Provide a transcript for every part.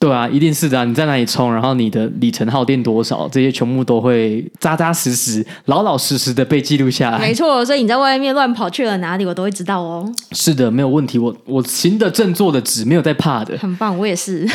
对啊，一定是的啊。你在哪里充，然后你的里程耗电多少，这些全部都会扎扎实实、老老实实的被记录下来。没错，所以你在外面乱跑去了哪里，我都会知道哦。是的，没有问题。我我行得正，坐的直，没有在怕的。很棒，我也是。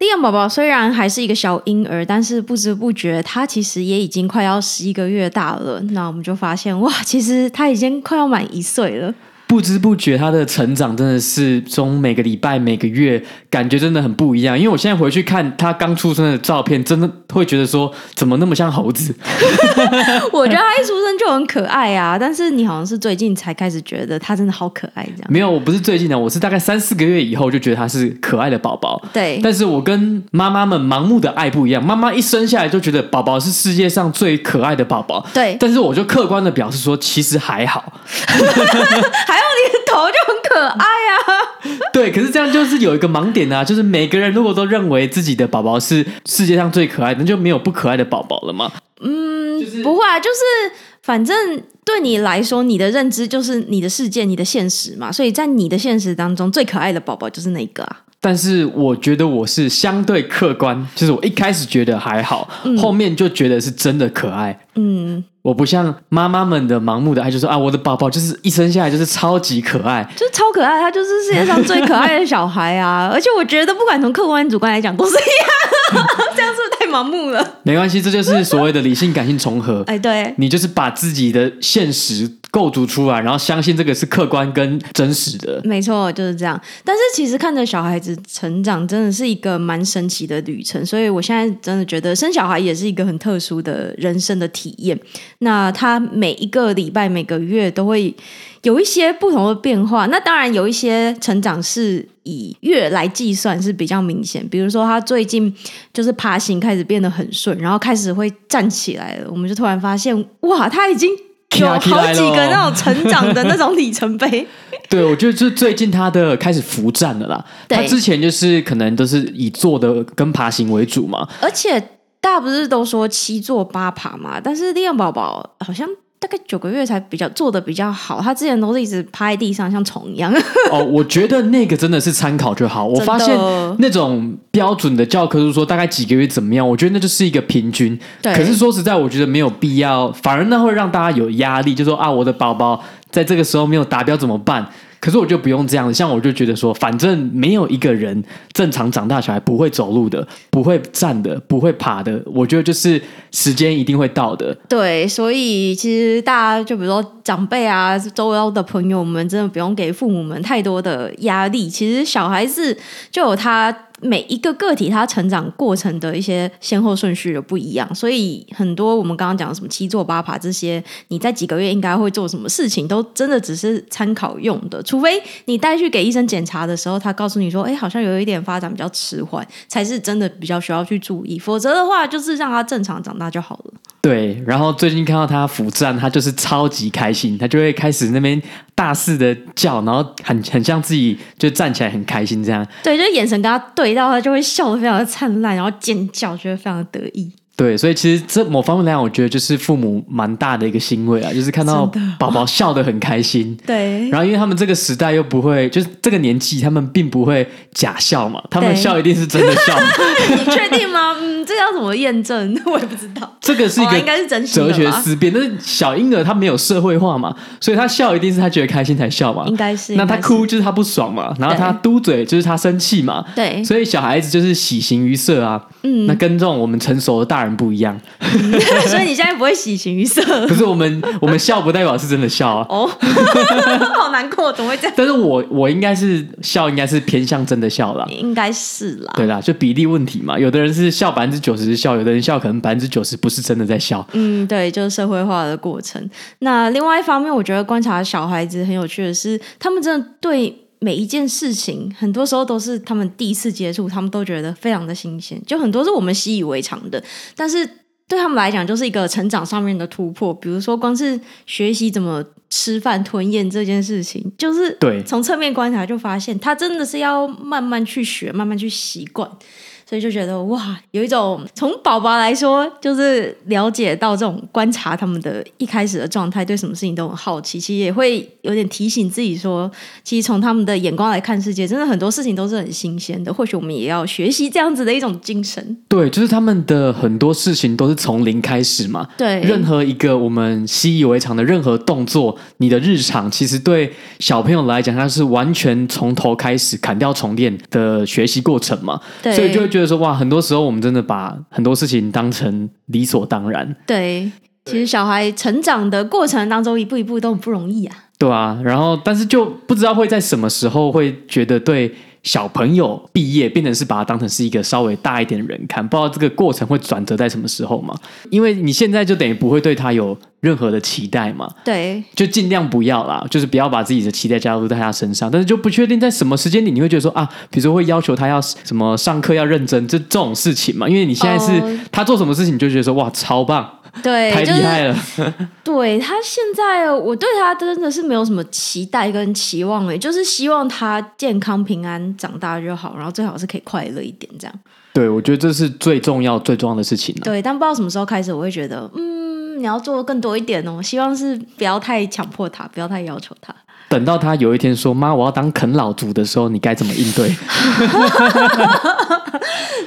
利昂宝宝虽然还是一个小婴儿，但是不知不觉他其实也已经快要十一个月大了。那我们就发现，哇，其实他已经快要满一岁了。不知不觉，他的成长真的是从每个礼拜、每个月，感觉真的很不一样。因为我现在回去看他刚出生的照片，真的会觉得说，怎么那么像猴子？我觉得他一出生就很可爱啊，但是你好像是最近才开始觉得他真的好可爱这样。没有，我不是最近的，我是大概三四个月以后就觉得他是可爱的宝宝。对，但是我跟妈妈们盲目的爱不一样，妈妈一生下来就觉得宝宝是世界上最可爱的宝宝。对，但是我就客观的表示说，其实还好。还有你的头就很可爱啊，对，可是这样就是有一个盲点啊，就是每个人如果都认为自己的宝宝是世界上最可爱的，那就没有不可爱的宝宝了吗？嗯，就是、不会啊，就是反正对你来说，你的认知就是你的世界，你的现实嘛，所以在你的现实当中，最可爱的宝宝就是那个啊。但是我觉得我是相对客观，就是我一开始觉得还好，嗯、后面就觉得是真的可爱。嗯。我不像妈妈们的盲目的爱，就说啊，我的宝宝就是一生下来就是超级可爱，就是超可爱，他就是世界上最可爱的小孩啊！而且我觉得，不管从客观主观来讲，都是一样，这样是不是太盲目了？没关系，这就是所谓的理性感性重合。哎，对，你就是把自己的现实构筑出来，然后相信这个是客观跟真实的。没错，就是这样。但是其实看着小孩子成长，真的是一个蛮神奇的旅程。所以我现在真的觉得生小孩也是一个很特殊的人生的体验。那他每一个礼拜、每个月都会有一些不同的变化。那当然有一些成长是以月来计算是比较明显，比如说他最近就是爬行开始变得很顺，然后开始会站起来了。我们就突然发现，哇，他已经有好几个那种成长的那种里程碑。对，我觉得就是最近他的开始浮站了啦。他之前就是可能都是以坐的跟爬行为主嘛，而且。大家不是都说七坐八爬嘛？但是利昂宝宝好像大概九个月才比较做的比较好。他之前都是一直趴在地上，像虫一样。哦，我觉得那个真的是参考就好。我发现那种标准的教科书说大概几个月怎么样，我觉得那就是一个平均。对。可是说实在，我觉得没有必要，反而那会让大家有压力，就说啊，我的宝宝在这个时候没有达标怎么办？可是我就不用这样，像我就觉得说，反正没有一个人正常长大小孩不会走路的，不会站的，不会爬的。我觉得就是时间一定会到的。对，所以其实大家就比如说长辈啊，周遭的朋友们，真的不用给父母们太多的压力。其实小孩子就有他。每一个个体他成长过程的一些先后顺序的不一样，所以很多我们刚刚讲的什么七坐八爬这些，你在几个月应该会做什么事情，都真的只是参考用的。除非你带去给医生检查的时候，他告诉你说，哎，好像有一点发展比较迟缓，才是真的比较需要去注意。否则的话，就是让他正常长大就好了。对，然后最近看到他扶站，他就是超级开心，他就会开始那边大肆的叫，然后很很像自己就站起来很开心这样。对，就眼神跟他对到，他就会笑得非常的灿烂，然后尖叫，觉得非常的得意。对，所以其实这某方面来讲，我觉得就是父母蛮大的一个欣慰啊，就是看到宝宝笑得很开心。对，然后因为他们这个时代又不会，就是这个年纪，他们并不会假笑嘛，他们笑一定是真的笑。你确 定吗？嗯，这要怎么验证？我也不知道。这个是一个应该是真哲学思辨，但是小婴儿他没有社会化嘛，所以他笑一定是他觉得开心才笑嘛。应该是。那他哭就是他不爽嘛，然后他嘟嘴就是他生气嘛。对。所以小孩子就是喜形于色啊。嗯。那跟这种我们成熟的大人。不一样，所以你现在不会喜形于色。可是我们，我们笑不代表是真的笑啊。哦，好难过，怎么会这样？但是我我应该是笑，应该是偏向真的笑啦。应该是啦。对啦，就比例问题嘛。有的人是笑百分之九十是笑，有的人笑可能百分之九十不是真的在笑。嗯，对，就是社会化的过程。那另外一方面，我觉得观察小孩子很有趣的是，他们真的对每一件事情，很多时候都是他们第一次接触，他们都觉得非常的新鲜，就很多是我们习以为常的，但是对他们来讲，就是一个成长上面的突破。比如说，光是学习怎么吃饭、吞咽这件事情，就是对从侧面观察就发现，他真的是要慢慢去学，慢慢去习惯。所以就觉得哇，有一种从宝宝来说，就是了解到这种观察他们的一开始的状态，对什么事情都很好奇。其实也会有点提醒自己说，其实从他们的眼光来看世界，真的很多事情都是很新鲜的。或许我们也要学习这样子的一种精神。对，就是他们的很多事情都是从零开始嘛。对，任何一个我们习以为常的任何动作，你的日常，其实对小朋友来讲，他是完全从头开始砍掉重练的学习过程嘛。对，所以就会觉得。就是说哇，很多时候我们真的把很多事情当成理所当然。对，其实小孩成长的过程当中，一步一步都很不容易啊。对啊，然后但是就不知道会在什么时候会觉得对。小朋友毕业变成是把他当成是一个稍微大一点的人看，不知道这个过程会转折在什么时候嘛？因为你现在就等于不会对他有任何的期待嘛，对，就尽量不要啦，就是不要把自己的期待加入在他身上，但是就不确定在什么时间里你会觉得说啊，比如说会要求他要什么上课要认真，这这种事情嘛，因为你现在是他做什么事情你就觉得说哇超棒。对，太厉害了。就是、对他现在，我对他真的是没有什么期待跟期望诶，就是希望他健康平安长大就好，然后最好是可以快乐一点这样。对，我觉得这是最重要、最重要的事情。对，但不知道什么时候开始，我会觉得，嗯，你要做更多一点哦。希望是不要太强迫他，不要太要求他。等到他有一天说“妈，我要当啃老族”的时候，你该怎么应对？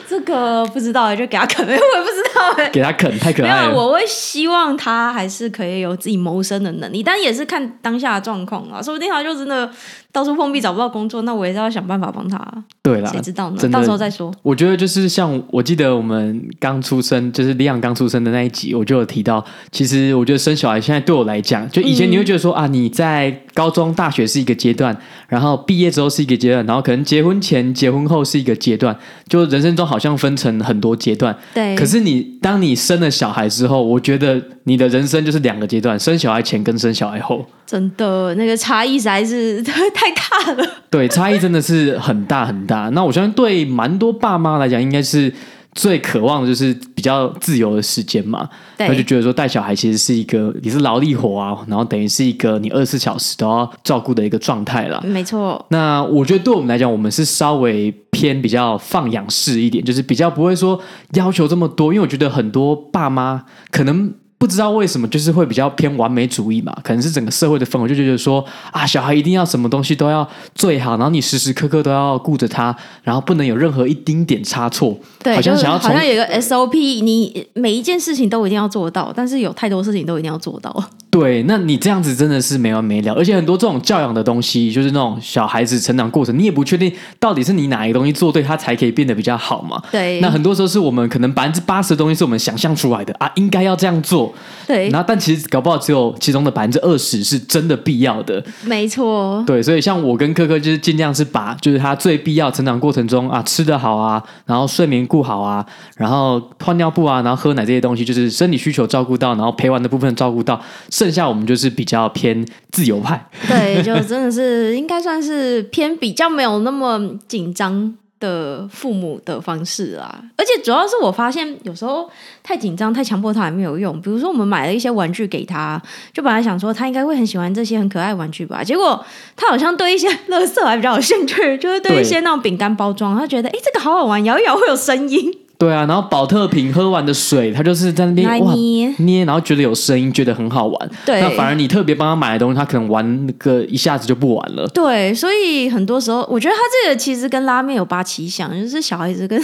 这个不知道，就给他啃，我也不知道。给他啃太可爱了。我会希望他还是可以有自己谋生的能力，但也是看当下的状况啊。说不定他就真的到处碰壁找不到工作，那我也是要想办法帮他。对啦，谁知道呢？到时候再说。我觉得就是像我记得我们刚出生，就是李昂刚出生的那一集，我就有提到，其实我觉得生小孩现在对我来讲，就以前你会觉得说、嗯、啊，你在高中。大学是一个阶段，然后毕业之后是一个阶段，然后可能结婚前、结婚后是一个阶段，就人生中好像分成很多阶段。对。可是你当你生了小孩之后，我觉得你的人生就是两个阶段：生小孩前跟生小孩后。真的，那个差异实在是 太大了。对，差异真的是很大很大。那我相信对蛮多爸妈来讲，应该是。最渴望的就是比较自由的时间嘛，他就觉得说带小孩其实是一个也是劳力活啊，然后等于是一个你二十四小时都要照顾的一个状态了。没错。那我觉得对我们来讲，我们是稍微偏比较放养式一点，就是比较不会说要求这么多，因为我觉得很多爸妈可能。不知道为什么，就是会比较偏完美主义嘛？可能是整个社会的氛围，就觉得说啊，小孩一定要什么东西都要最好，然后你时时刻刻都要顾着他，然后不能有任何一丁点差错。对，好像想要好像有一个 SOP，你每一件事情都一定要做到，但是有太多事情都一定要做到。对，那你这样子真的是没完没了，而且很多这种教养的东西，就是那种小孩子成长过程，你也不确定到底是你哪一个东西做对，他才可以变得比较好嘛？对。那很多时候是我们可能百分之八十的东西是我们想象出来的啊，应该要这样做。对。然后，但其实搞不好只有其中的百分之二十是真的必要的。没错。对，所以像我跟科科就是尽量是把就是他最必要成长过程中啊，吃得好啊，然后睡眠顾好啊，然后换尿布啊，然后喝奶这些东西，就是生理需求照顾到，然后陪玩的部分照顾到。剩下我们就是比较偏自由派，对，就真的是应该算是偏比较没有那么紧张的父母的方式啊。而且主要是我发现有时候太紧张、太强迫他也没有用。比如说我们买了一些玩具给他，就本来想说他应该会很喜欢这些很可爱玩具吧，结果他好像对一些垃圾还比较有兴趣，就是对一些那种饼干包装，他觉得哎这个好好玩，摇一摇会有声音。对啊，然后保特瓶喝完的水，他就是在那边捏捏，然后觉得有声音，觉得很好玩。对，那反而你特别帮他买的东西，他可能玩个一下子就不玩了。对，所以很多时候，我觉得他这个其实跟拉面有八七像，就是小孩子跟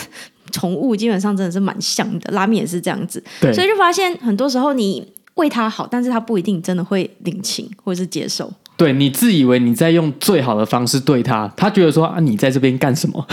宠物基本上真的是蛮像的。拉面也是这样子，对，所以就发现很多时候你为他好，但是他不一定真的会领情或者是接受。对，你自以为你在用最好的方式对他，他觉得说啊，你在这边干什么？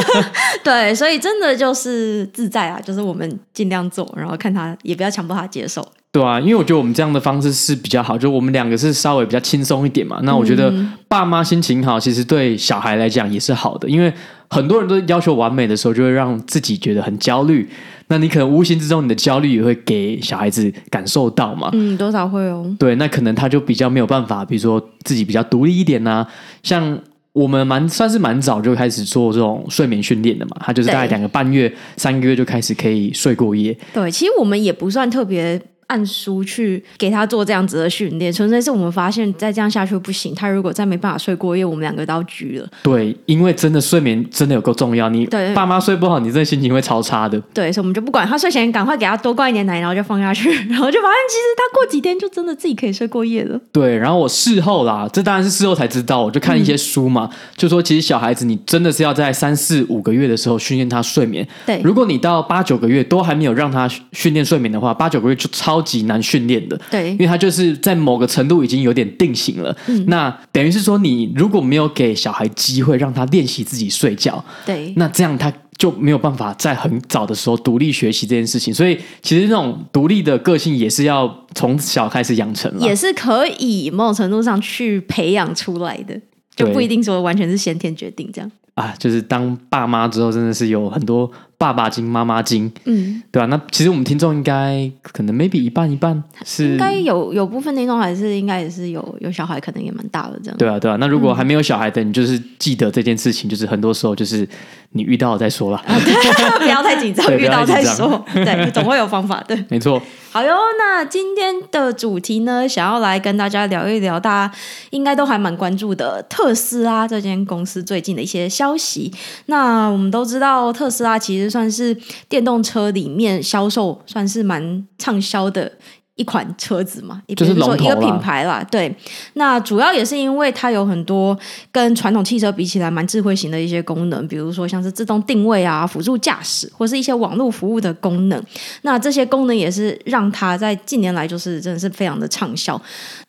对，所以真的就是自在啊，就是我们尽量做，然后看他，也不要强迫他接受。对啊，因为我觉得我们这样的方式是比较好，就我们两个是稍微比较轻松一点嘛。那我觉得爸妈心情好，其实对小孩来讲也是好的，因为很多人都要求完美的时候，就会让自己觉得很焦虑。那你可能无形之中，你的焦虑也会给小孩子感受到嘛？嗯，多少会哦。对，那可能他就比较没有办法，比如说自己比较独立一点呐、啊。像我们蛮算是蛮早就开始做这种睡眠训练的嘛，他就是大概两个半月、三个月就开始可以睡过夜。对，其实我们也不算特别。按书去给他做这样子的训练，纯粹是我们发现再这样下去不行。他如果再没办法睡过夜，我们两个都要拘了。对，因为真的睡眠真的有够重要。你爸妈睡不好，你这心情会超差的。对，所以我们就不管他睡前，赶快给他多灌一点奶，然后就放下去，然后就发现其实他过几天就真的自己可以睡过夜了。对，然后我事后啦，这当然是事后才知道，我就看一些书嘛，嗯、就说其实小孩子你真的是要在三四五个月的时候训练他睡眠。对，如果你到八九个月都还没有让他训练睡眠的话，八九个月就超级难训练。的，对，因为他就是在某个程度已经有点定型了。嗯，那等于是说，你如果没有给小孩机会让他练习自己睡觉，对，那这样他就没有办法在很早的时候独立学习这件事情。所以，其实那种独立的个性也是要从小开始养成，也是可以某种程度上去培养出来的，就不一定说完全是先天决定这样。啊，就是当爸妈之后，真的是有很多爸爸经、妈妈经，嗯，对吧、啊？那其实我们听众应该可能 maybe 一半一半是，应该有有部分听众还是应该也是有有小孩，可能也蛮大的这样。对啊，对啊。那如果还没有小孩的，你就是记得这件事情，就是很多时候就是你遇到了再说了，啊、不要太紧张，遇到再说，对，总会有方法的。没错。好哟，那今天的主题呢，想要来跟大家聊一聊，大家应该都还蛮关注的特斯拉这间公司最近的一些消息。那我们都知道，特斯拉其实算是电动车里面销售算是蛮畅销的。一款车子嘛，也就是说一个品牌啦。对，那主要也是因为它有很多跟传统汽车比起来蛮智慧型的一些功能，比如说像是自动定位啊、辅助驾驶，或是一些网络服务的功能。那这些功能也是让它在近年来就是真的是非常的畅销。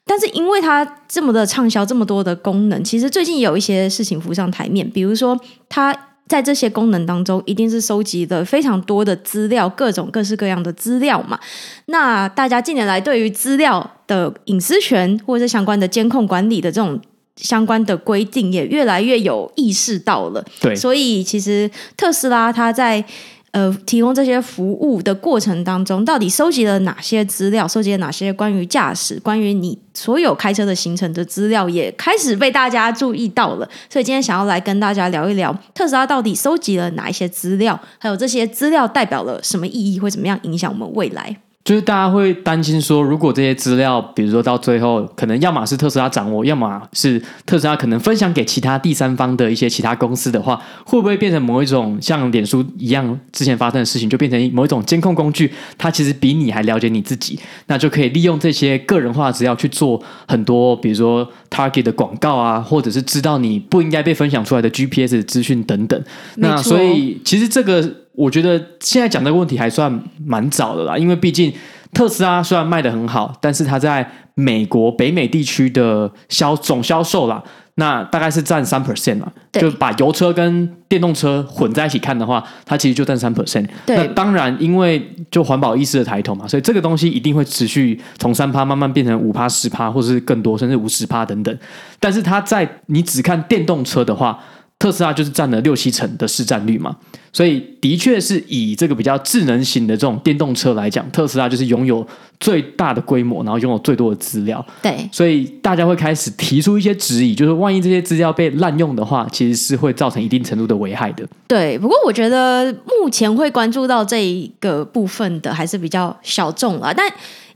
但是因为它这么的畅销，这么多的功能，其实最近有一些事情浮上台面，比如说它。在这些功能当中，一定是收集了非常多的资料，各种各式各样的资料嘛。那大家近年来对于资料的隐私权或者是相关的监控管理的这种相关的规定，也越来越有意识到了。对，所以其实特斯拉它在。呃，提供这些服务的过程当中，到底收集了哪些资料？收集了哪些关于驾驶、关于你所有开车的行程的资料，也开始被大家注意到了。所以今天想要来跟大家聊一聊，特斯拉到底收集了哪一些资料，还有这些资料代表了什么意义，会怎么样影响我们未来？就是大家会担心说，如果这些资料，比如说到最后，可能要么是特斯拉掌握，要么是特斯拉可能分享给其他第三方的一些其他公司的话，会不会变成某一种像脸书一样之前发生的事情，就变成某一种监控工具？它其实比你还了解你自己，那就可以利用这些个人化资料去做很多，比如说 target 的广告啊，或者是知道你不应该被分享出来的 GPS 资讯等等。那所以其实这个。我觉得现在讲这个问题还算蛮早的啦，因为毕竟特斯拉虽然卖得很好，但是它在美国北美地区的销总销售啦，那大概是占三 percent 嘛，就把油车跟电动车混在一起看的话，它其实就占三 percent。那当然，因为就环保意识的抬头嘛，所以这个东西一定会持续从三趴慢慢变成五趴、十趴，或者是更多，甚至五十趴等等。但是它在你只看电动车的话，特斯拉就是占了六七成的市占率嘛。所以，的确是以这个比较智能型的这种电动车来讲，特斯拉就是拥有最大的规模，然后拥有最多的资料。对，所以大家会开始提出一些质疑，就是万一这些资料被滥用的话，其实是会造成一定程度的危害的。对，不过我觉得目前会关注到这一个部分的还是比较小众了。但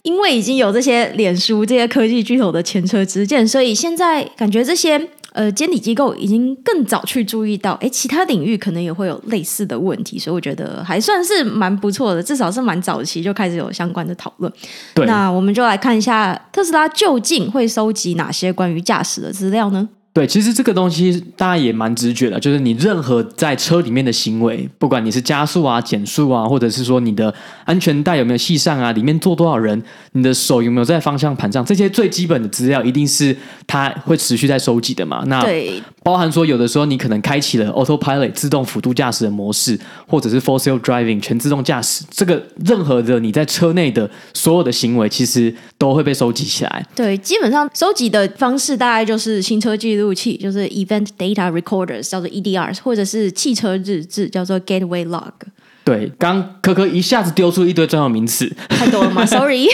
因为已经有这些脸书这些科技巨头的前车之鉴，所以现在感觉这些。呃，监理机构已经更早去注意到，哎，其他领域可能也会有类似的问题，所以我觉得还算是蛮不错的，至少是蛮早期就开始有相关的讨论。对，那我们就来看一下特斯拉究竟会收集哪些关于驾驶的资料呢？对，其实这个东西大家也蛮直觉的，就是你任何在车里面的行为，不管你是加速啊、减速啊，或者是说你的安全带有没有系上啊，里面坐多少人，你的手有没有在方向盘上，这些最基本的资料一定是它会持续在收集的嘛。那对，包含说有的时候你可能开启了 Autopilot 自动辅助驾驶的模式，或者是 Full Self Driving 全自动驾驶，这个任何的你在车内的所有的行为，其实都会被收集起来。对，基本上收集的方式大概就是行车记录。录器就是 Event Data Recorders，叫做 EDRs，或者是汽车日志，叫做 Gateway Log。对，刚科科一下子丢出一堆专有名词，太多了吗？Sorry，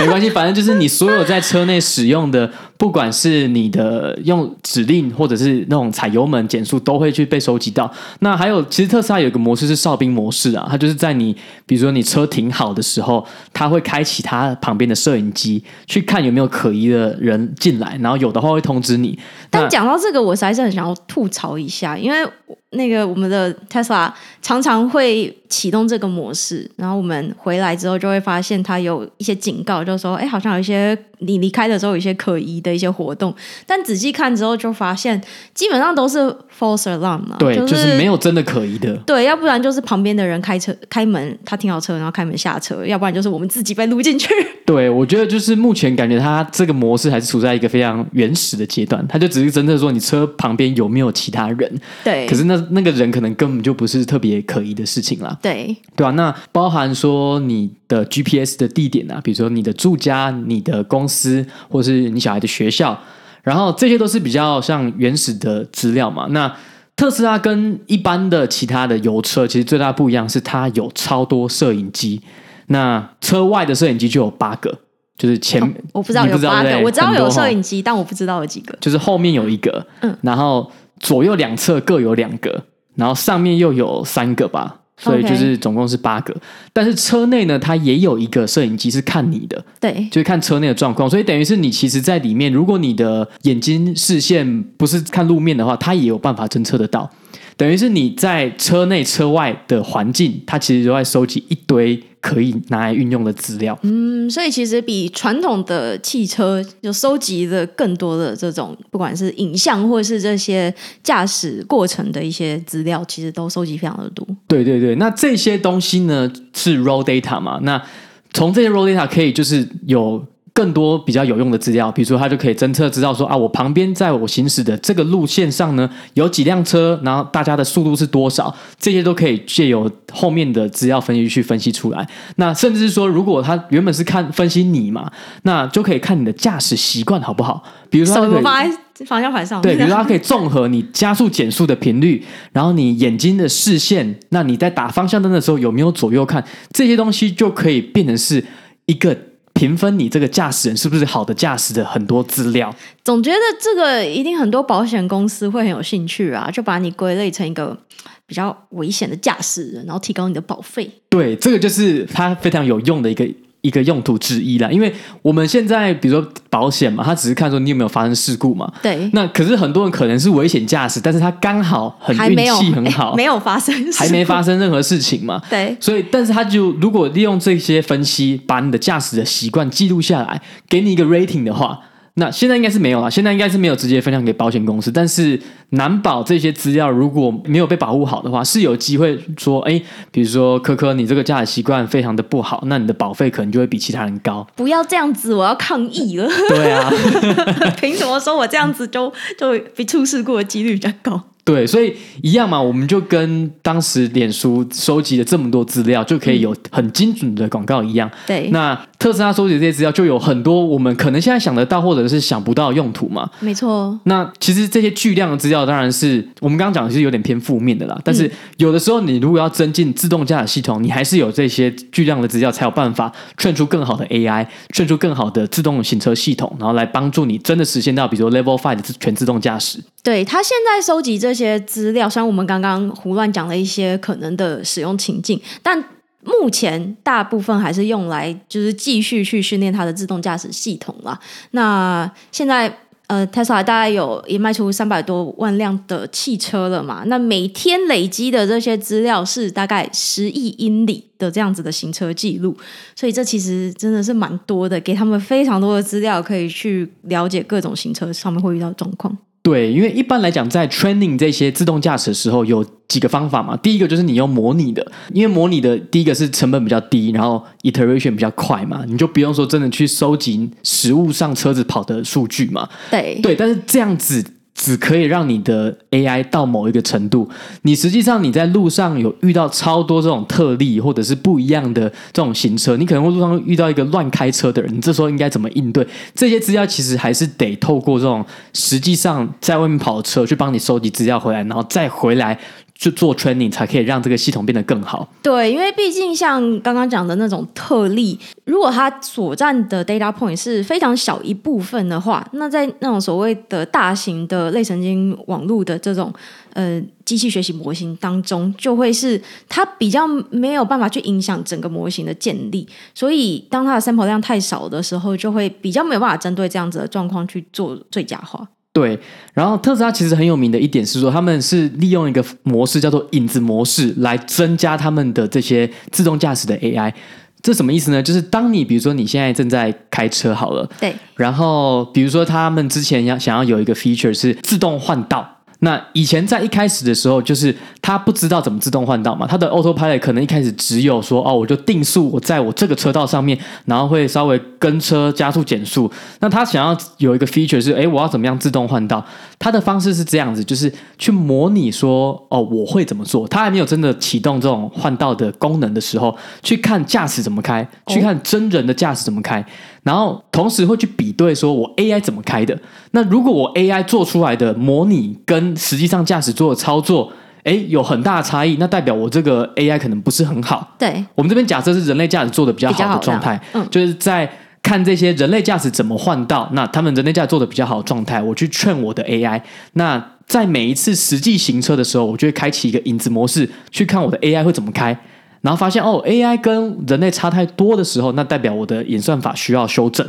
没关系，反正就是你所有在车内使用的。不管是你的用指令，或者是那种踩油门减速，都会去被收集到。那还有，其实特斯拉有一个模式是哨兵模式啊，它就是在你比如说你车停好的时候，它会开启它旁边的摄影机，去看有没有可疑的人进来，然后有的话会通知你。但讲到这个，我实在是很想要吐槽一下，因为那个我们的特斯拉常常会启动这个模式，然后我们回来之后就会发现它有一些警告，就是说，哎，好像有一些。你离开的时候有一些可疑的一些活动，但仔细看之后就发现，基本上都是 false alarm 嘛，对，就是、就是没有真的可疑的。对，要不然就是旁边的人开车开门，他停好车然后开门下车，要不然就是我们自己被录进去。对，我觉得就是目前感觉它这个模式还是处在一个非常原始的阶段，它就只是真的说你车旁边有没有其他人。对，可是那那个人可能根本就不是特别可疑的事情啦。对，对啊，那包含说你的 GPS 的地点啊，比如说你的住家、你的公司，或是你小孩的学校，然后这些都是比较像原始的资料嘛。那特斯拉跟一般的其他的油车其实最大不一样是它有超多摄影机。那车外的摄影机就有八个，就是前、哦、我不知道有八个，我知道有摄影机，但我不知道有几个。就是后面有一个，嗯，然后左右两侧各有两个，然后上面又有三个吧。所以就是总共是八个.但是车内呢，它也有一个摄影机是看你的，对，就是看车内的状况。所以等于是你其实，在里面，如果你的眼睛视线不是看路面的话，它也有办法侦测得到。等于是你在车内车外的环境，它其实都在收集一堆可以拿来运用的资料。嗯，所以其实比传统的汽车就收集的更多的这种，不管是影像或是这些驾驶过程的一些资料，其实都收集非常的多。对对对，那这些东西呢是 raw data 嘛？那从这些 raw data 可以就是有。更多比较有用的资料，比如说它就可以侦测知道说啊，我旁边在我行驶的这个路线上呢，有几辆车，然后大家的速度是多少，这些都可以借由后面的资料分析去分析出来。那甚至是说，如果它原本是看分析你嘛，那就可以看你的驾驶习惯好不好？比如说，手放在方向盘上，对，比如说它可以综合你加速减速的频率，然后你眼睛的视线，那你在打方向灯的时候有没有左右看，这些东西就可以变成是一个。评分你这个驾驶人是不是好的驾驶的很多资料，总觉得这个一定很多保险公司会很有兴趣啊，就把你归类成一个比较危险的驾驶人，然后提高你的保费。对，这个就是它非常有用的一个。一个用途之一啦，因为我们现在比如说保险嘛，他只是看说你有没有发生事故嘛。对。那可是很多人可能是危险驾驶，但是他刚好很运气很好，没有发生，还没发生任何事情嘛。对。所以，但是他就如果利用这些分析，把你的驾驶的习惯记录下来，给你一个 rating 的话。那现在应该是没有了，现在应该是没有直接分享给保险公司，但是难保这些资料如果没有被保护好的话，是有机会说，哎，比如说科科，你这个驾驶习惯非常的不好，那你的保费可能就会比其他人高。不要这样子，我要抗议了。对啊，凭什么说我这样子就就比出事故的几率比较高？对，所以一样嘛，我们就跟当时脸书收集了这么多资料，就可以有很精准的广告一样。对，那特斯拉收集的这些资料就有很多我们可能现在想得到或者是想不到的用途嘛。没错。那其实这些巨量的资料，当然是我们刚刚讲的是有点偏负面的啦。但是有的时候，你如果要增进自动驾驶系统，你还是有这些巨量的资料，才有办法劝出更好的 AI，劝出更好的自动行车系统，然后来帮助你真的实现到，比如说 Level Five 的全自动驾驶。对，他现在收集这些资料，虽然我们刚刚胡乱讲了一些可能的使用情境，但目前大部分还是用来就是继续去训练它的自动驾驶系统啦。那现在呃，Tesla 大概有也卖出三百多万辆的汽车了嘛？那每天累积的这些资料是大概十亿英里的这样子的行车记录，所以这其实真的是蛮多的，给他们非常多的资料可以去了解各种行车上面会遇到的状况。对，因为一般来讲，在 training 这些自动驾驶的时候，有几个方法嘛。第一个就是你用模拟的，因为模拟的第一个是成本比较低，然后 iteration 比较快嘛，你就不用说真的去收集实物上车子跑的数据嘛。对对，但是这样子。只可以让你的 AI 到某一个程度，你实际上你在路上有遇到超多这种特例，或者是不一样的这种行车，你可能会路上遇到一个乱开车的人，你这时候应该怎么应对？这些资料其实还是得透过这种实际上在外面跑车去帮你收集资料回来，然后再回来去做 training 才可以让这个系统变得更好。对，因为毕竟像刚刚讲的那种特例，如果它所占的 data point 是非常小一部分的话，那在那种所谓的大型的类神经网络的这种呃机器学习模型当中，就会是它比较没有办法去影响整个模型的建立。所以当它的 sample 量太少的时候，就会比较没有办法针对这样子的状况去做最佳化。对，然后特斯拉其实很有名的一点是说，他们是利用一个模式叫做影子模式来增加他们的这些自动驾驶的 AI。这什么意思呢？就是当你比如说你现在正在开车好了，对，然后比如说他们之前要想要有一个 feature 是自动换道。那以前在一开始的时候，就是他不知道怎么自动换道嘛，他的 Autopilot 可能一开始只有说哦，我就定速，我在我这个车道上面，然后会稍微跟车加速减速。那他想要有一个 feature 是，诶，我要怎么样自动换道？他的方式是这样子，就是去模拟说哦，我会怎么做？他还没有真的启动这种换道的功能的时候，去看驾驶怎么开，去看真人的驾驶怎么开。然后同时会去比对，说我 AI 怎么开的？那如果我 AI 做出来的模拟跟实际上驾驶做的操作，哎，有很大的差异，那代表我这个 AI 可能不是很好。对，我们这边假设是人类驾驶做的比较好的状态，嗯，就是在看这些人类驾驶怎么换道，那他们人类驾驶做的比较好的状态，我去劝我的 AI。那在每一次实际行车的时候，我就会开启一个影子模式，去看我的 AI 会怎么开。然后发现哦，AI 跟人类差太多的时候，那代表我的演算法需要修正，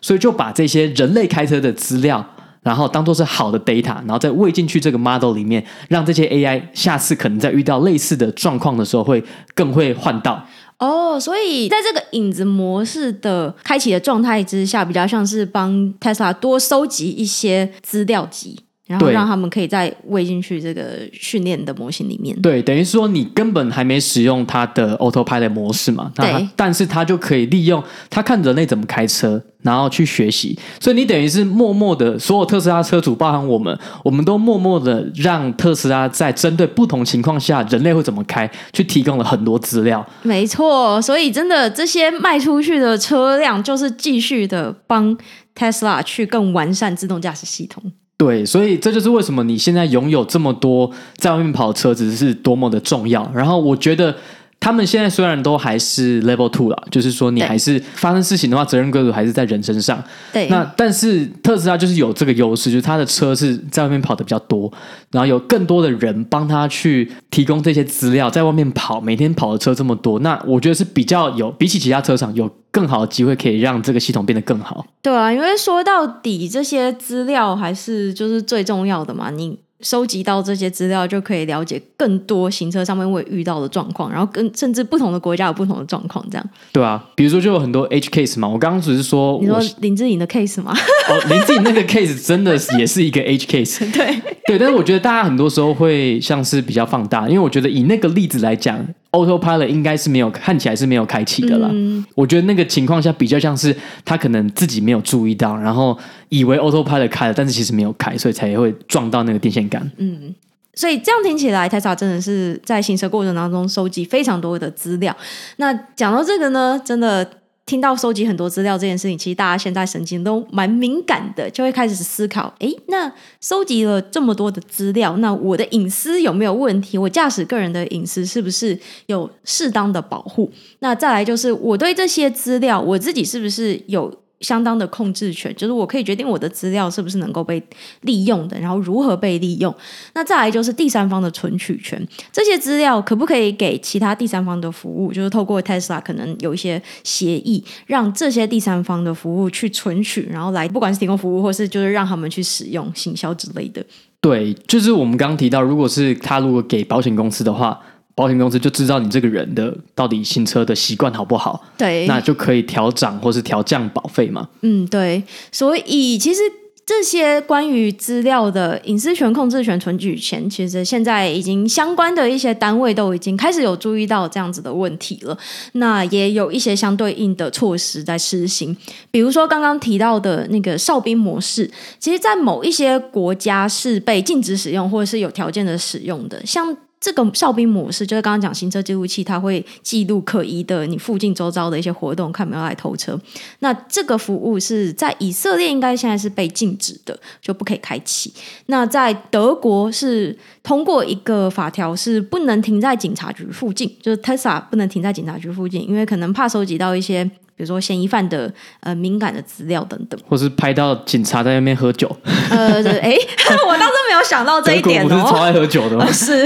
所以就把这些人类开车的资料，然后当做是好的 data，然后再喂进去这个 model 里面，让这些 AI 下次可能在遇到类似的状况的时候，会更会换到。哦，所以在这个影子模式的开启的状态之下，比较像是帮 Tesla 多收集一些资料集。然后让他们可以再喂进去这个训练的模型里面。对，等于说你根本还没使用它的 Autopilot 模式嘛？对。但是它就可以利用它看人类怎么开车，然后去学习。所以你等于是默默的，所有特斯拉车主，包含我们，我们都默默的让特斯拉在针对不同情况下人类会怎么开，去提供了很多资料。没错，所以真的这些卖出去的车辆，就是继续的帮 Tesla 去更完善自动驾驶系统。对，所以这就是为什么你现在拥有这么多在外面跑车子是多么的重要。然后我觉得他们现在虽然都还是 Level Two 啦，就是说你还是发生事情的话，责任归属还是在人身上。对，那但是特斯拉就是有这个优势，就是他的车是在外面跑的比较多，然后有更多的人帮他去提供这些资料，在外面跑，每天跑的车这么多，那我觉得是比较有比起其他车厂有。更好的机会可以让这个系统变得更好。对啊，因为说到底，这些资料还是就是最重要的嘛。你收集到这些资料，就可以了解更多行车上面会遇到的状况，然后跟甚至不同的国家有不同的状况，这样。对啊，比如说就有很多 H case 嘛。我刚刚只是说，你说林志颖的 case 吗？哦，林志颖那个 case 真的也是一个 H case。对对，但是我觉得大家很多时候会像是比较放大，因为我觉得以那个例子来讲。Autopilot 应该是没有，看起来是没有开启的啦。嗯，我觉得那个情况下比较像是他可能自己没有注意到，然后以为 Autopilot 开了，但是其实没有开，所以才会撞到那个电线杆。嗯，所以这样听起来，Tesla 真的是在行车过程当中收集非常多的资料。那讲到这个呢，真的。听到收集很多资料这件事情，其实大家现在神经都蛮敏感的，就会开始思考：诶，那收集了这么多的资料，那我的隐私有没有问题？我驾驶个人的隐私是不是有适当的保护？那再来就是我对这些资料，我自己是不是有？相当的控制权，就是我可以决定我的资料是不是能够被利用的，然后如何被利用。那再来就是第三方的存取权，这些资料可不可以给其他第三方的服务？就是透过 Tesla 可能有一些协议，让这些第三方的服务去存取，然后来不管是提供服务，或是就是让他们去使用行销之类的。对，就是我们刚刚提到，如果是他如果给保险公司的话。保险公司就知道你这个人的到底行车的习惯好不好，对，那就可以调涨或是调降保费嘛。嗯，对，所以其实这些关于资料的隐私权、控制权、存取权，其实现在已经相关的一些单位都已经开始有注意到这样子的问题了。那也有一些相对应的措施在施行，比如说刚刚提到的那个哨兵模式，其实，在某一些国家是被禁止使用或者是有条件的使用的，像。这个哨兵模式，就是刚刚讲行车记录器，它会记录可疑的你附近周遭的一些活动，看有没有来偷车。那这个服务是在以色列应该现在是被禁止的，就不可以开启。那在德国是通过一个法条，是不能停在警察局附近，就是 Tesla 不能停在警察局附近，因为可能怕收集到一些。比如说嫌疑犯的呃敏感的资料等等，或是拍到警察在那边喝酒。呃，哎，我当时没有想到这一点哦。不是超爱喝酒的吗？呃、是，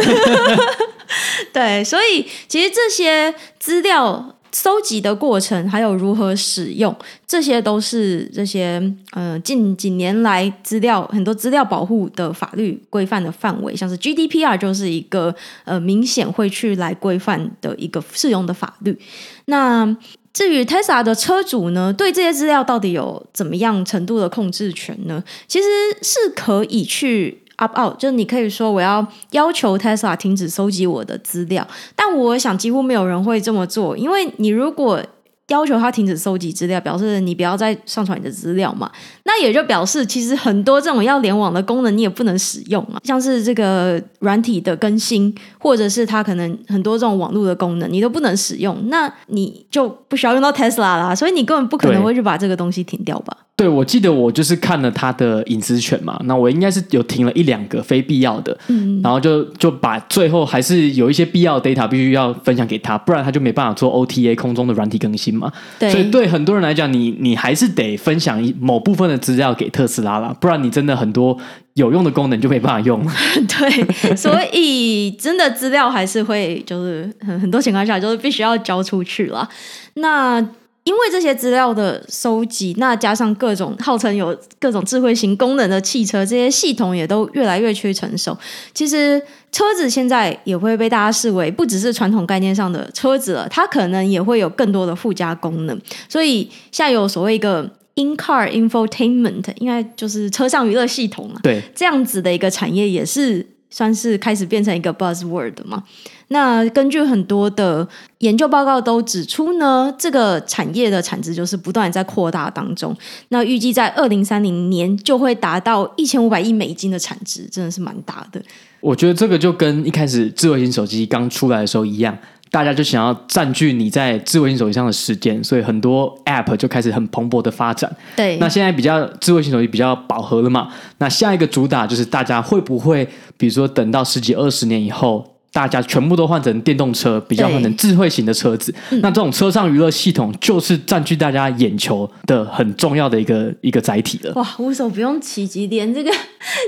对，所以其实这些资料收集的过程，还有如何使用，这些都是这些呃近几年来资料很多资料保护的法律规范的范围，像是 GDPR 就是一个呃明显会去来规范的一个适用的法律。那至于 Tesla 的车主呢，对这些资料到底有怎么样程度的控制权呢？其实是可以去 up out，就是你可以说我要要求 Tesla 停止收集我的资料，但我想几乎没有人会这么做，因为你如果要求他停止收集资料，表示你不要再上传你的资料嘛。那也就表示，其实很多这种要联网的功能，你也不能使用啊。像是这个软体的更新，或者是它可能很多这种网络的功能，你都不能使用，那你就不需要用到 Tesla 啦。所以你根本不可能会去把这个东西停掉吧。对，我记得我就是看了他的隐私权嘛，那我应该是有停了一两个非必要的，嗯，然后就就把最后还是有一些必要的 data 必须要分享给他，不然他就没办法做 OTA 空中的软体更新嘛。对，所以对很多人来讲，你你还是得分享一某部分的资料给特斯拉啦，不然你真的很多有用的功能就没办法用。对，所以真的资料还是会就是很很多情况下就是必须要交出去了。那。因为这些资料的收集，那加上各种号称有各种智慧型功能的汽车，这些系统也都越来越趋成熟。其实车子现在也会被大家视为不只是传统概念上的车子了，它可能也会有更多的附加功能。所以现在有所谓一个 in-car infotainment，应该就是车上娱乐系统了。对，这样子的一个产业也是算是开始变成一个 buzzword 嘛。那根据很多的研究报告都指出呢，这个产业的产值就是不断在扩大当中。那预计在二零三零年就会达到一千五百亿美金的产值，真的是蛮大的。我觉得这个就跟一开始智慧型手机刚出来的时候一样，大家就想要占据你在智慧型手机上的时间，所以很多 App 就开始很蓬勃的发展。对，那现在比较智慧型手机比较饱和了嘛？那下一个主打就是大家会不会，比如说等到十几二十年以后。大家全部都换成电动车，比较换成智慧型的车子。那这种车上娱乐系统就是占据大家眼球的很重要的一个一个载体了。哇，无所不用其极，连这个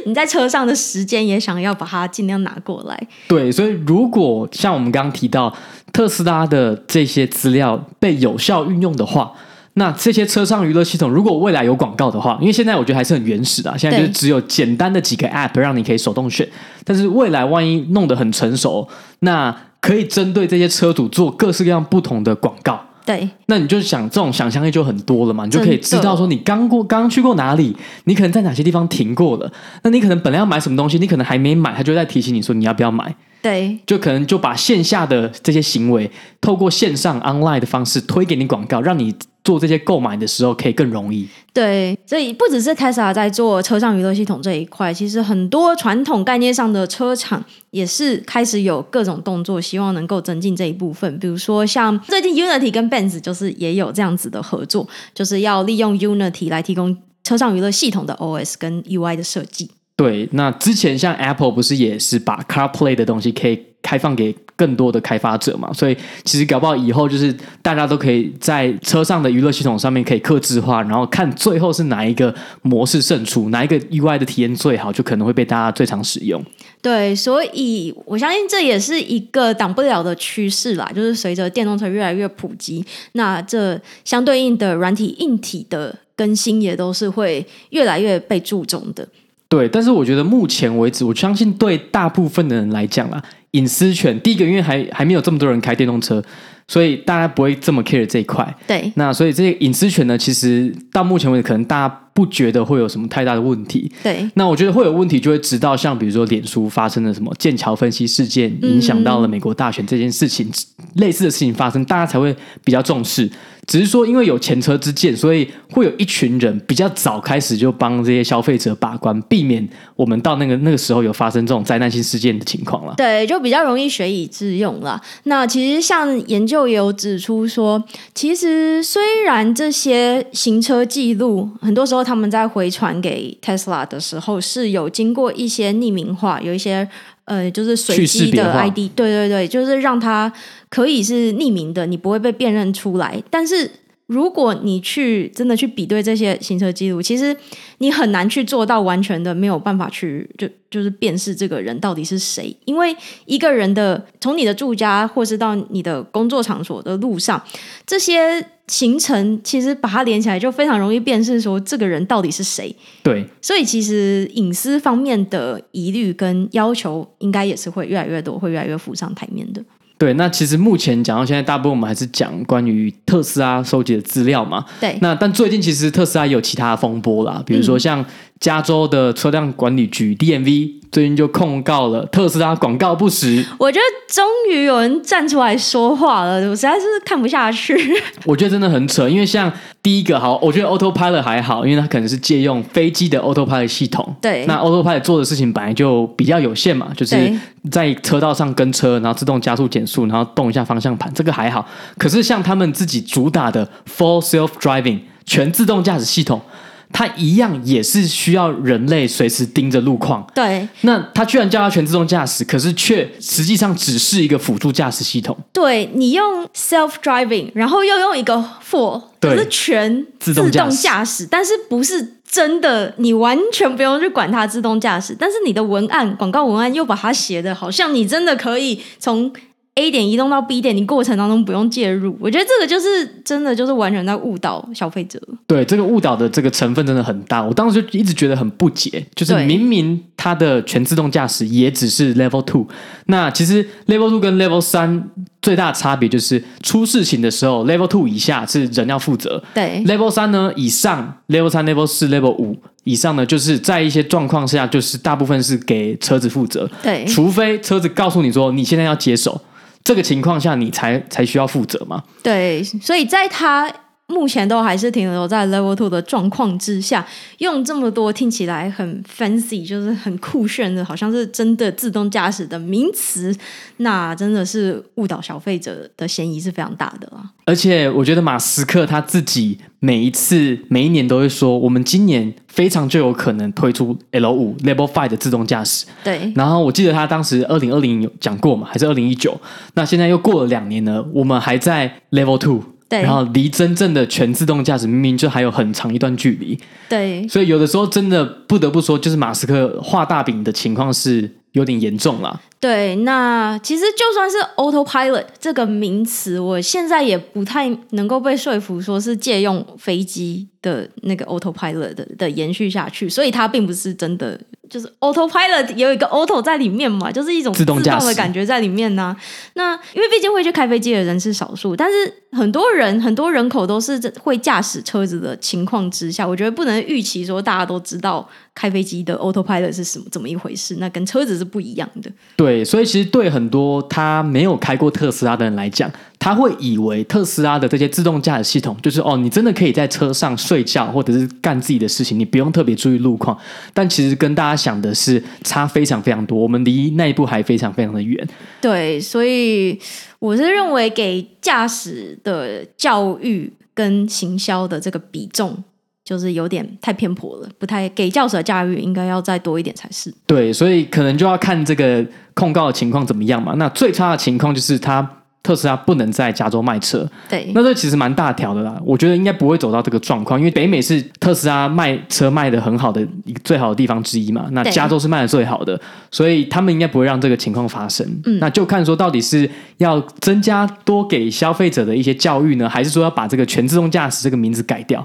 你在车上的时间也想要把它尽量拿过来。对，所以如果像我们刚刚提到特斯拉的这些资料被有效运用的话。那这些车上娱乐系统，如果未来有广告的话，因为现在我觉得还是很原始的，现在就是只有简单的几个 App 让你可以手动选。但是未来万一弄得很成熟，那可以针对这些车主做各式各样不同的广告。对，那你就想这种想象力就很多了嘛，你就可以知道说你刚过刚去过哪里，你可能在哪些地方停过了。那你可能本来要买什么东西，你可能还没买，他就在提醒你说你要不要买。对，就可能就把线下的这些行为透过线上 online 的方式推给你广告，让你。做这些购买的时候可以更容易。对，所以不只是 Tesla 在做车上娱乐系统这一块，其实很多传统概念上的车厂也是开始有各种动作，希望能够增进这一部分。比如说，像最近 Unity 跟 Benz 就是也有这样子的合作，就是要利用 Unity 来提供车上娱乐系统的 OS 跟 UI 的设计。对，那之前像 Apple 不是也是把 CarPlay 的东西可以开放给更多的开发者嘛？所以其实搞不好以后就是大家都可以在车上的娱乐系统上面可以克制化，然后看最后是哪一个模式胜出，哪一个意外的体验最好，就可能会被大家最常使用。对，所以我相信这也是一个挡不了的趋势啦。就是随着电动车越来越普及，那这相对应的软体、硬体的更新也都是会越来越被注重的。对，但是我觉得目前为止，我相信对大部分的人来讲啦，隐私权第一个，因为还还没有这么多人开电动车，所以大家不会这么 care 这一块。对，那所以这些隐私权呢，其实到目前为止，可能大家不觉得会有什么太大的问题。对，那我觉得会有问题，就会直到像比如说脸书发生了什么剑桥分析事件，影响到了美国大选这件事情，嗯、类似的事情发生，大家才会比较重视。只是说，因为有前车之鉴，所以会有一群人比较早开始就帮这些消费者把关，避免我们到那个那个时候有发生这种灾难性事件的情况了。对，就比较容易学以致用了。那其实像研究也有指出说，其实虽然这些行车记录很多时候他们在回传给 Tesla 的时候是有经过一些匿名化，有一些。呃，就是随机的 ID，对对对，就是让它可以是匿名的，你不会被辨认出来。但是如果你去真的去比对这些行车记录，其实你很难去做到完全的没有办法去就就是辨识这个人到底是谁，因为一个人的从你的住家或是到你的工作场所的路上这些。行程其实把它连起来就非常容易辨识，说这个人到底是谁。对，所以其实隐私方面的疑虑跟要求，应该也是会越来越多，会越来越浮上台面的。对，那其实目前讲到现在，大部分我们还是讲关于特斯拉收集的资料嘛。对，那但最近其实特斯拉也有其他的风波啦，比如说像加州的车辆管理局 DMV。最近就控告了特斯拉广告不实。我觉得终于有人站出来说话了，我实在是看不下去。我觉得真的很扯，因为像第一个好，我觉得 Autopilot 还好，因为它可能是借用飞机的 Autopilot 系统。对，那 Autopilot 做的事情本来就比较有限嘛，就是在车道上跟车，然后自动加速减速，然后动一下方向盘，这个还好。可是像他们自己主打的 Full Self Driving 全自动驾驶系统。它一样也是需要人类随时盯着路况。对，那它居然叫它全自动驾驶，可是却实际上只是一个辅助驾驶系统。对，你用 self driving，然后又用一个 for，可是全自动驾驶，但是不是真的，你完全不用去管它自动驾驶，但是你的文案广告文案又把它写得好像你真的可以从。A 点移动到 B 点，你过程当中不用介入，我觉得这个就是真的，就是完全在误导消费者。对，这个误导的这个成分真的很大。我当时就一直觉得很不解，就是明明它的全自动驾驶也只是 Level Two，那其实 Level Two 跟 Level 三最大的差别就是出事情的时候，Level Two 以下是人要负责，对，Level 三呢以上，Level 三、Level 四、Level 五以上呢，就是在一些状况下，就是大部分是给车子负责，对，除非车子告诉你说你现在要接手。这个情况下，你才才需要负责吗？对，所以在他目前都还是停留在 Level Two 的状况之下，用这么多听起来很 fancy，就是很酷炫的，好像是真的自动驾驶的名词，那真的是误导消费者的嫌疑是非常大的啊！而且我觉得马斯克他自己每一次每一年都会说，我们今年非常就有可能推出 L 五 Level Five 的自动驾驶。对，然后我记得他当时二零二零有讲过嘛，还是二零一九？那现在又过了两年了，我们还在 Level Two。对，然后离真正的全自动驾驶明明就还有很长一段距离。对，所以有的时候真的不得不说，就是马斯克画大饼的情况是有点严重了。对，那其实就算是 autopilot 这个名词，我现在也不太能够被说服，说是借用飞机的那个 autopilot 的的延续下去，所以它并不是真的。就是 autopilot 也有一个 auto 在里面嘛，就是一种自动的感觉在里面呢、啊。那因为毕竟会去开飞机的人是少数，但是很多人很多人口都是会驾驶车子的情况之下，我觉得不能预期说大家都知道开飞机的 autopilot 是什么怎么一回事，那跟车子是不一样的。对，所以其实对很多他没有开过特斯拉的人来讲。他会以为特斯拉的这些自动驾驶系统，就是哦，你真的可以在车上睡觉或者是干自己的事情，你不用特别注意路况。但其实跟大家想的是差非常非常多，我们离那一步还非常非常的远。对，所以我是认为给驾驶的教育跟行销的这个比重，就是有点太偏颇了，不太给驾驶的教育应该要再多一点才是。对，所以可能就要看这个控告的情况怎么样嘛。那最差的情况就是他。特斯拉不能在加州卖车，对，那这其实蛮大条的啦。我觉得应该不会走到这个状况，因为北美是特斯拉卖车卖的很好的一个最好的地方之一嘛。那加州是卖的最好的，所以他们应该不会让这个情况发生。嗯，那就看说到底是要增加多给消费者的一些教育呢，还是说要把这个全自动驾驶这个名字改掉？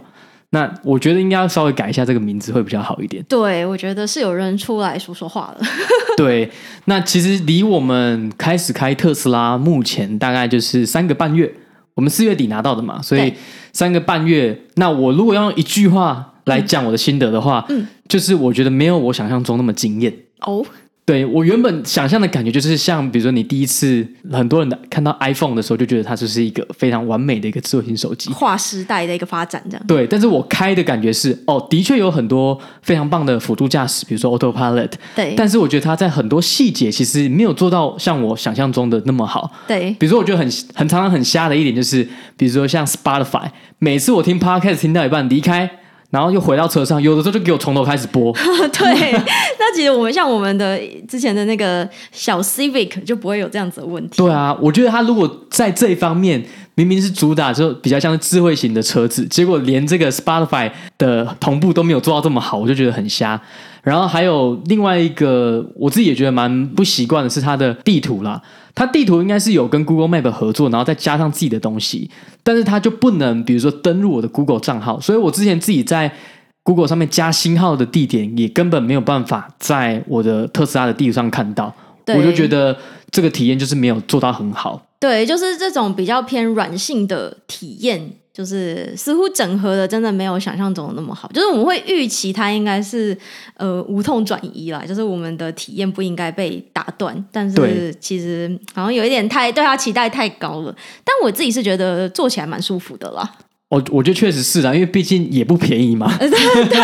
那我觉得应该要稍微改一下这个名字会比较好一点。对，我觉得是有人出来说说话了。对，那其实离我们开始开特斯拉，目前大概就是三个半月。我们四月底拿到的嘛，所以三个半月。那我如果要用一句话来讲我的心得的话，嗯，就是我觉得没有我想象中那么惊艳。哦，对，我原本想象的感觉就是像，比如说你第一次很多人看到 iPhone 的时候，就觉得它就是一个非常完美的一个智慧型手机，划时代的一个发展，这样。对，但是我开的感觉是，哦，的确有很多非常棒的辅助驾驶，比如说 Autopilot。对。但是我觉得它在很多细节其实没有做到像我想象中的那么好。对。比如说，我觉得很很常常很瞎的一点就是，比如说像 Spotify，每次我听 Podcast 听到一半离开。然后又回到车上，有的时候就给我从头开始播。对，那其实我们像我们的之前的那个小 Civic 就不会有这样子的问题。对啊，我觉得他如果在这一方面明明是主打就比较像是智慧型的车子，结果连这个 Spotify 的同步都没有做到这么好，我就觉得很瞎。然后还有另外一个，我自己也觉得蛮不习惯的是它的地图啦。它地图应该是有跟 Google Map 合作，然后再加上自己的东西，但是它就不能，比如说登录我的 Google 账号，所以我之前自己在 Google 上面加星号的地点，也根本没有办法在我的特斯拉的地图上看到。我就觉得这个体验就是没有做到很好。对，就是这种比较偏软性的体验。就是似乎整合的真的没有想象中的那么好，就是我们会预期它应该是呃无痛转移啦，就是我们的体验不应该被打断，但是其实好像有一点太对它期待太高了，但我自己是觉得做起来蛮舒服的啦。我我觉得确实是啊，因为毕竟也不便宜嘛。对，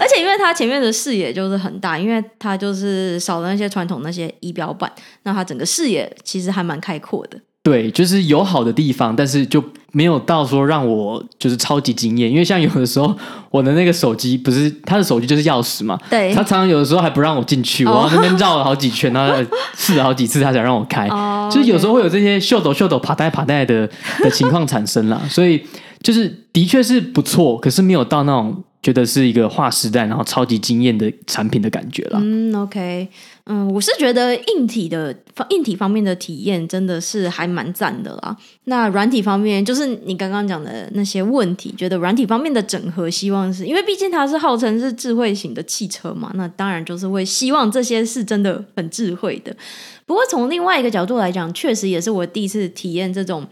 而且因为它前面的视野就是很大，因为它就是少了那些传统那些仪表板，那它整个视野其实还蛮开阔的。对，就是有好的地方，但是就没有到说让我就是超级惊艳。因为像有的时候，我的那个手机不是他的手机就是钥匙嘛，对，他常常有的时候还不让我进去，我在那边绕了好几圈，然后 试了好几次，他才让我开。哦，就是有时候会有这些秀逗秀逗、爬带爬带的 的情况产生啦，所以就是的确是不错，可是没有到那种觉得是一个划时代然后超级惊艳的产品的感觉啦。嗯，OK。嗯，我是觉得硬体的硬体方面的体验真的是还蛮赞的啦。那软体方面，就是你刚刚讲的那些问题，觉得软体方面的整合，希望是因为毕竟它是号称是智慧型的汽车嘛，那当然就是会希望这些是真的很智慧的。不过从另外一个角度来讲，确实也是我第一次体验这种。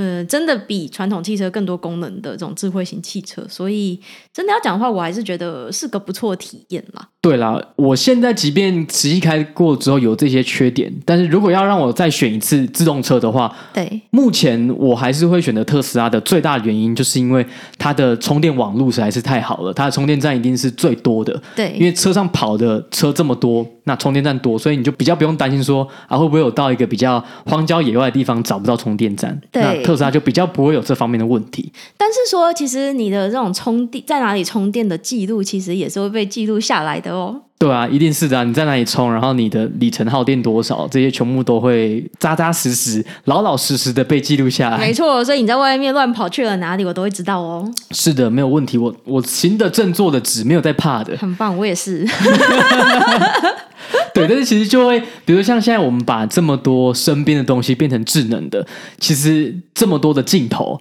呃，真的比传统汽车更多功能的这种智慧型汽车，所以真的要讲的话，我还是觉得是个不错的体验啦。对啦，我现在即便实际开过之后有这些缺点，但是如果要让我再选一次自动车的话，对，目前我还是会选择特斯拉的。最大的原因就是因为它的充电网络实在是太好了，它的充电站一定是最多的。对，因为车上跑的车这么多，那充电站多，所以你就比较不用担心说啊会不会有到一个比较荒郊野外的地方找不到充电站。对。特斯拉就比较不会有这方面的问题，但是说，其实你的这种充电在哪里充电的记录，其实也是会被记录下来的哦。对啊，一定是的啊。你在哪里充，然后你的里程耗电多少，这些全部都会扎扎实实、老老实实的被记录下来。没错，所以你在外面乱跑去了哪里，我都会知道哦。是的，没有问题。我我行得正，坐的直，没有在怕的。很棒，我也是。对，但是其实就会，比如像现在我们把这么多身边的东西变成智能的，其实这么多的镜头。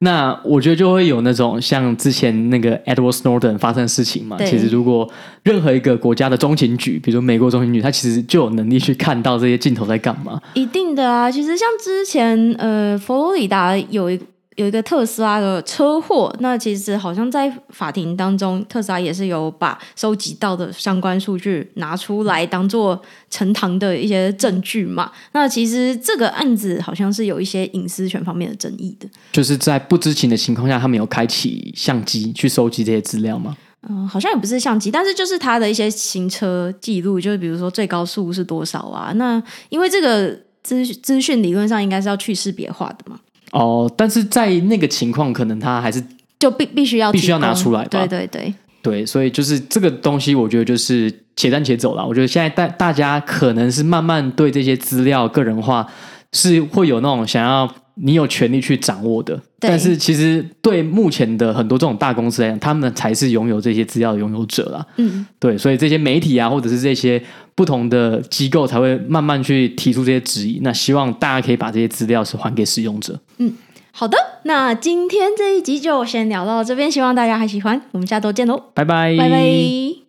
那我觉得就会有那种像之前那个 Edward Snowden 发生的事情嘛。其实如果任何一个国家的中情局，比如美国中情局，它其实就有能力去看到这些镜头在干嘛。一定的啊，其实像之前呃，佛罗里达有一。有一个特斯拉的车祸，那其实好像在法庭当中，特斯拉也是有把收集到的相关数据拿出来当做呈堂的一些证据嘛。那其实这个案子好像是有一些隐私权方面的争议的，就是在不知情的情况下，他们有开启相机去收集这些资料吗？嗯，好像也不是相机，但是就是他的一些行车记录，就是比如说最高速是多少啊？那因为这个资资讯理论上应该是要去识别化的嘛。哦，但是在那个情况，可能他还是就必必须要必须要拿出来吧？对对对对，所以就是这个东西，我觉得就是且战且走了。我觉得现在大大家可能是慢慢对这些资料个人化是会有那种想要你有权利去掌握的，但是其实对目前的很多这种大公司来讲，他们才是拥有这些资料的拥有者啦。嗯，对，所以这些媒体啊，或者是这些。不同的机构才会慢慢去提出这些质疑，那希望大家可以把这些资料是还给使用者。嗯，好的，那今天这一集就先聊到这边，希望大家还喜欢，我们下周见喽，拜拜，拜拜。